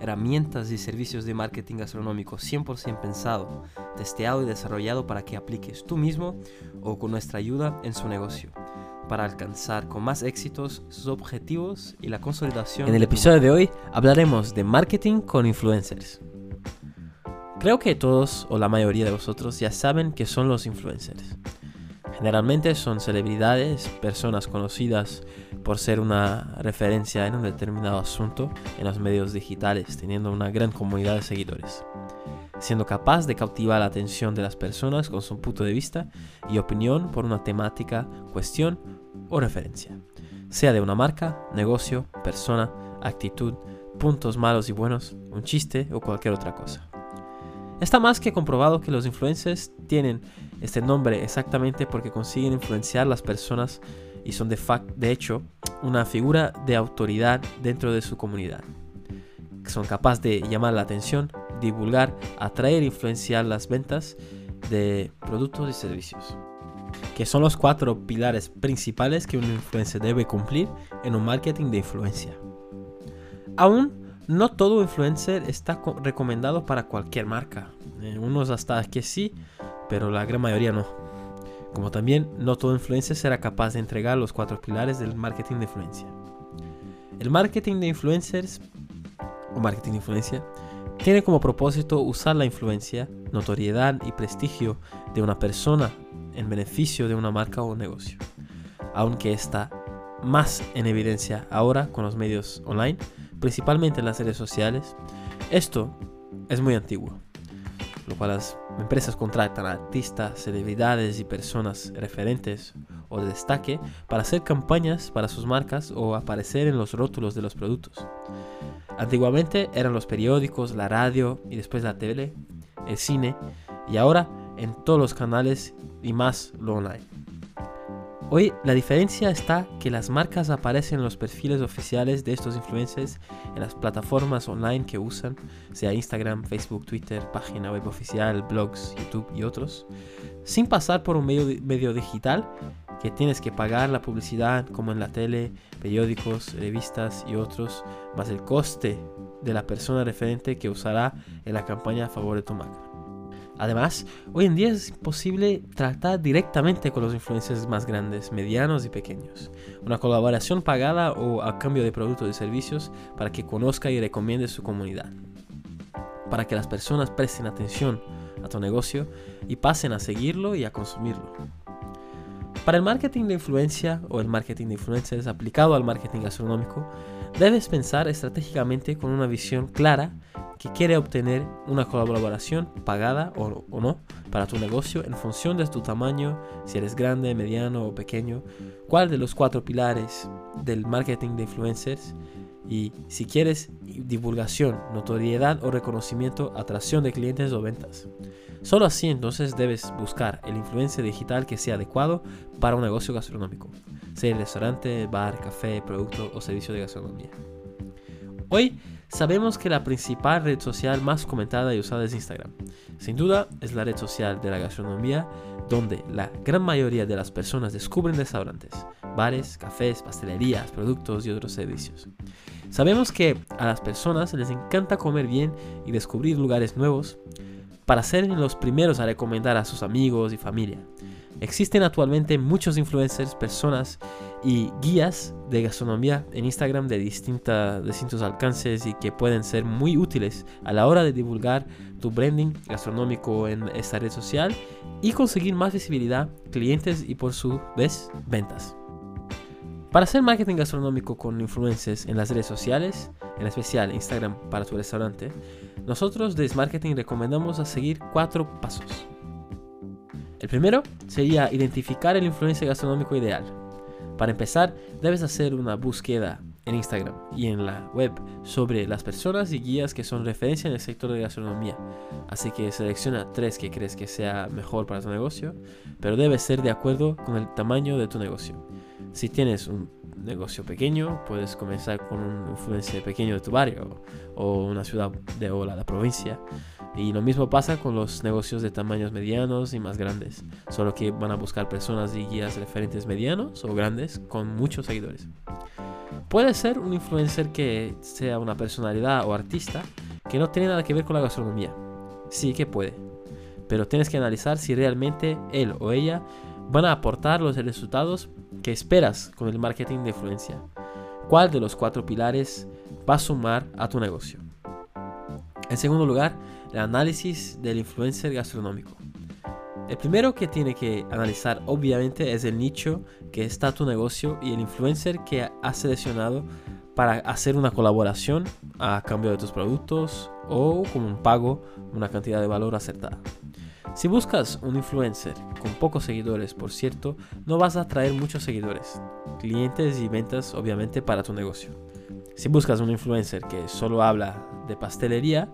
herramientas y servicios de marketing gastronómico 100% pensado, testeado y desarrollado para que apliques tú mismo o con nuestra ayuda en su negocio, para alcanzar con más éxitos sus objetivos y la consolidación. En el episodio de hoy hablaremos de marketing con influencers. Creo que todos o la mayoría de vosotros ya saben que son los influencers. Generalmente son celebridades, personas conocidas por ser una referencia en un determinado asunto en los medios digitales, teniendo una gran comunidad de seguidores, siendo capaz de cautivar la atención de las personas con su punto de vista y opinión por una temática, cuestión o referencia, sea de una marca, negocio, persona, actitud, puntos malos y buenos, un chiste o cualquier otra cosa. Está más que comprobado que los influencers tienen este nombre exactamente porque consiguen influenciar las personas y son de, de hecho una figura de autoridad dentro de su comunidad. Son capaces de llamar la atención, divulgar, atraer e influenciar las ventas de productos y servicios. Que son los cuatro pilares principales que un influencer debe cumplir en un marketing de influencia. Aún no todo influencer está recomendado para cualquier marca. Eh, unos hasta que sí, pero la gran mayoría no. Como también no todo influencer será capaz de entregar los cuatro pilares del marketing de influencia. El marketing de influencers o marketing de influencia tiene como propósito usar la influencia, notoriedad y prestigio de una persona en beneficio de una marca o negocio. Aunque está más en evidencia ahora con los medios online, principalmente en las redes sociales, esto es muy antiguo, lo cual las empresas contratan artistas, celebridades y personas referentes o de destaque para hacer campañas para sus marcas o aparecer en los rótulos de los productos. Antiguamente eran los periódicos, la radio y después la tele, el cine y ahora en todos los canales y más lo online. Hoy la diferencia está que las marcas aparecen en los perfiles oficiales de estos influencers en las plataformas online que usan, sea Instagram, Facebook, Twitter, página web oficial, blogs, YouTube y otros, sin pasar por un medio, digital que tienes que pagar la publicidad como en la tele, periódicos, revistas y otros, más el coste de la persona referente que usará en la campaña a favor de tu marca. Además, hoy en día es posible tratar directamente con los influencers más grandes, medianos y pequeños. Una colaboración pagada o a cambio de productos y servicios para que conozca y recomiende su comunidad. Para que las personas presten atención a tu negocio y pasen a seguirlo y a consumirlo. Para el marketing de influencia o el marketing de influencers aplicado al marketing gastronómico, debes pensar estratégicamente con una visión clara que quiere obtener una colaboración pagada o, no para tu negocio en función de tu tamaño, si eres grande, mediano o pequeño, cuál de los cuatro pilares del marketing de influencers y si quieres divulgación, notoriedad o reconocimiento, atracción de clientes o ventas. Solo así entonces debes buscar el influencer digital que sea adecuado para un negocio gastronómico, sea el restaurante, bar, café, producto o servicio de gastronomía. Hoy Sabemos que la principal red social más comentada y usada es Instagram. Sin duda es la red social de la gastronomía donde la gran mayoría de las personas descubren restaurantes, bares, cafés, pastelerías, productos y otros servicios. Sabemos que a las personas les encanta comer bien y descubrir lugares nuevos para ser los primeros a recomendar a sus amigos y familia. Existen actualmente muchos influencers, personas y guías de gastronomía en Instagram de distintos alcances y que pueden ser muy útiles a la hora de divulgar tu branding gastronómico en esta red social y conseguir más visibilidad, clientes y por su vez ventas. Para hacer marketing gastronómico con influencers en las redes sociales, en especial Instagram para tu restaurante, nosotros de Marketing recomendamos a seguir cuatro pasos. El primero sería identificar el influencer gastronómico ideal. Para empezar, debes hacer una búsqueda en Instagram y en la web sobre las personas y guías que son referencia en el sector de gastronomía. Así que selecciona tres que crees que sea mejor para tu negocio, pero debe ser de acuerdo con el tamaño de tu negocio. Si tienes un negocio pequeño, puedes comenzar con un influencer pequeño de tu barrio o una ciudad de o la provincia. Y lo mismo pasa con los negocios de tamaños medianos y más grandes, solo que van a buscar personas y guías referentes medianos o grandes con muchos seguidores. Puede ser un influencer que sea una personalidad o artista que no tiene nada que ver con la gastronomía. Sí que puede. Pero tienes que analizar si realmente él o ella van a aportar los resultados que esperas con el marketing de influencia. ¿Cuál de los cuatro pilares va a sumar a tu negocio? En segundo lugar, el análisis del influencer gastronómico. El primero que tiene que analizar obviamente es el nicho que está tu negocio y el influencer que has seleccionado para hacer una colaboración a cambio de tus productos o como un pago, una cantidad de valor acertada. Si buscas un influencer con pocos seguidores, por cierto, no vas a atraer muchos seguidores, clientes y ventas obviamente para tu negocio. Si buscas un influencer que solo habla de pastelería,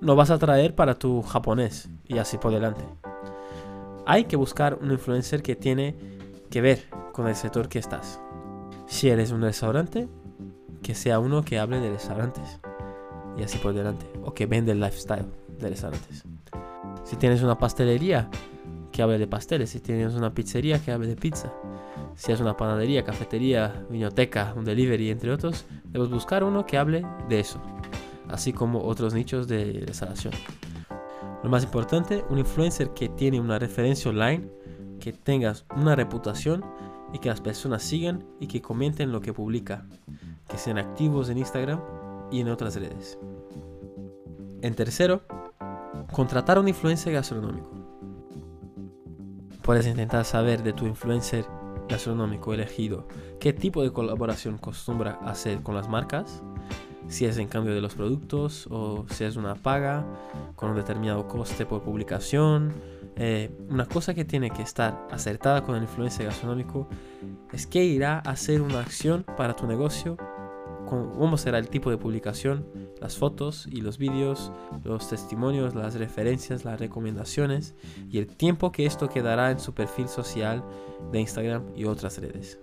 no vas a atraer para tu japonés y así por delante hay que buscar un influencer que tiene que ver con el sector que estás. Si eres un restaurante, que sea uno que hable de restaurantes y así por delante, o que vende el lifestyle de restaurantes. Si tienes una pastelería, que hable de pasteles. Si tienes una pizzería, que hable de pizza. Si es una panadería, cafetería, biblioteca, un delivery, entre otros, debes buscar uno que hable de eso, así como otros nichos de restauración. Lo más importante, un influencer que tiene una referencia online, que tengas una reputación y que las personas sigan y que comenten lo que publica, que sean activos en Instagram y en otras redes. En tercero, contratar a un influencer gastronómico. Puedes intentar saber de tu influencer gastronómico elegido qué tipo de colaboración acostumbra hacer con las marcas si es en cambio de los productos o si es una paga con un determinado coste por publicación. Eh, una cosa que tiene que estar acertada con el influencer gastronómico es que irá a hacer una acción para tu negocio, cómo será el tipo de publicación, las fotos y los vídeos, los testimonios, las referencias, las recomendaciones y el tiempo que esto quedará en su perfil social de Instagram y otras redes.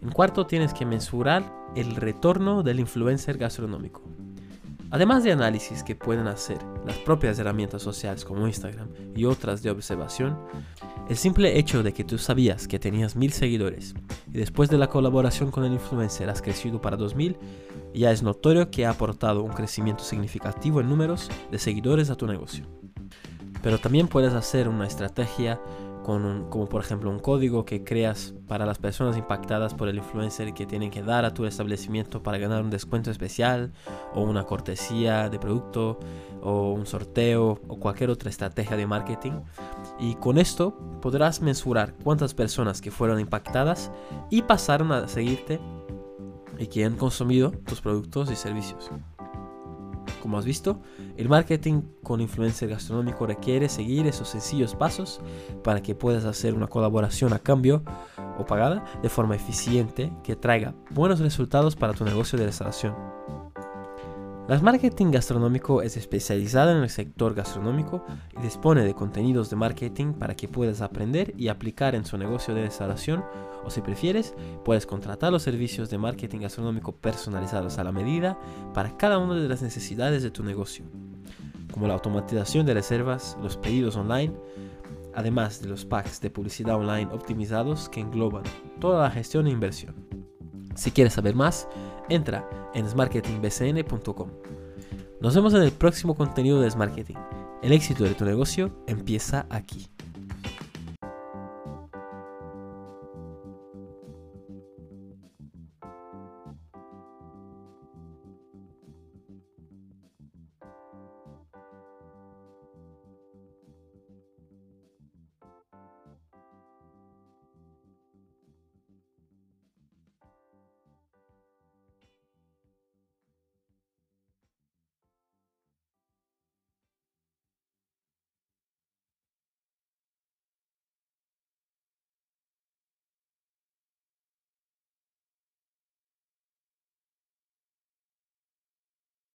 En cuarto, tienes que mensurar el retorno del influencer gastronómico. Además de análisis que pueden hacer las propias herramientas sociales como Instagram y otras de observación, el simple hecho de que tú sabías que tenías mil seguidores y después de la colaboración con el influencer has crecido para 2000, ya es notorio que ha aportado un crecimiento significativo en números de seguidores a tu negocio. Pero también puedes hacer una estrategia como por ejemplo un código que creas para las personas impactadas por el influencer que tienen que dar a tu establecimiento para ganar un descuento especial o una cortesía de producto o un sorteo o cualquier otra estrategia de marketing. Y con esto podrás mensurar cuántas personas que fueron impactadas y pasaron a seguirte y que han consumido tus productos y servicios. Como has visto, el marketing con influencer gastronómico requiere seguir esos sencillos pasos para que puedas hacer una colaboración a cambio o pagada de forma eficiente que traiga buenos resultados para tu negocio de restauración. Las Marketing Gastronómico es especializada en el sector gastronómico y dispone de contenidos de marketing para que puedas aprender y aplicar en su negocio de restauración o si prefieres, puedes contratar los servicios de marketing gastronómico personalizados a la medida para cada una de las necesidades de tu negocio, como la automatización de reservas, los pedidos online, además de los packs de publicidad online optimizados que engloban toda la gestión e inversión. Si quieres saber más, entra en smarketingbcn.com. Nos vemos en el próximo contenido de Smarketing. El éxito de tu negocio empieza aquí.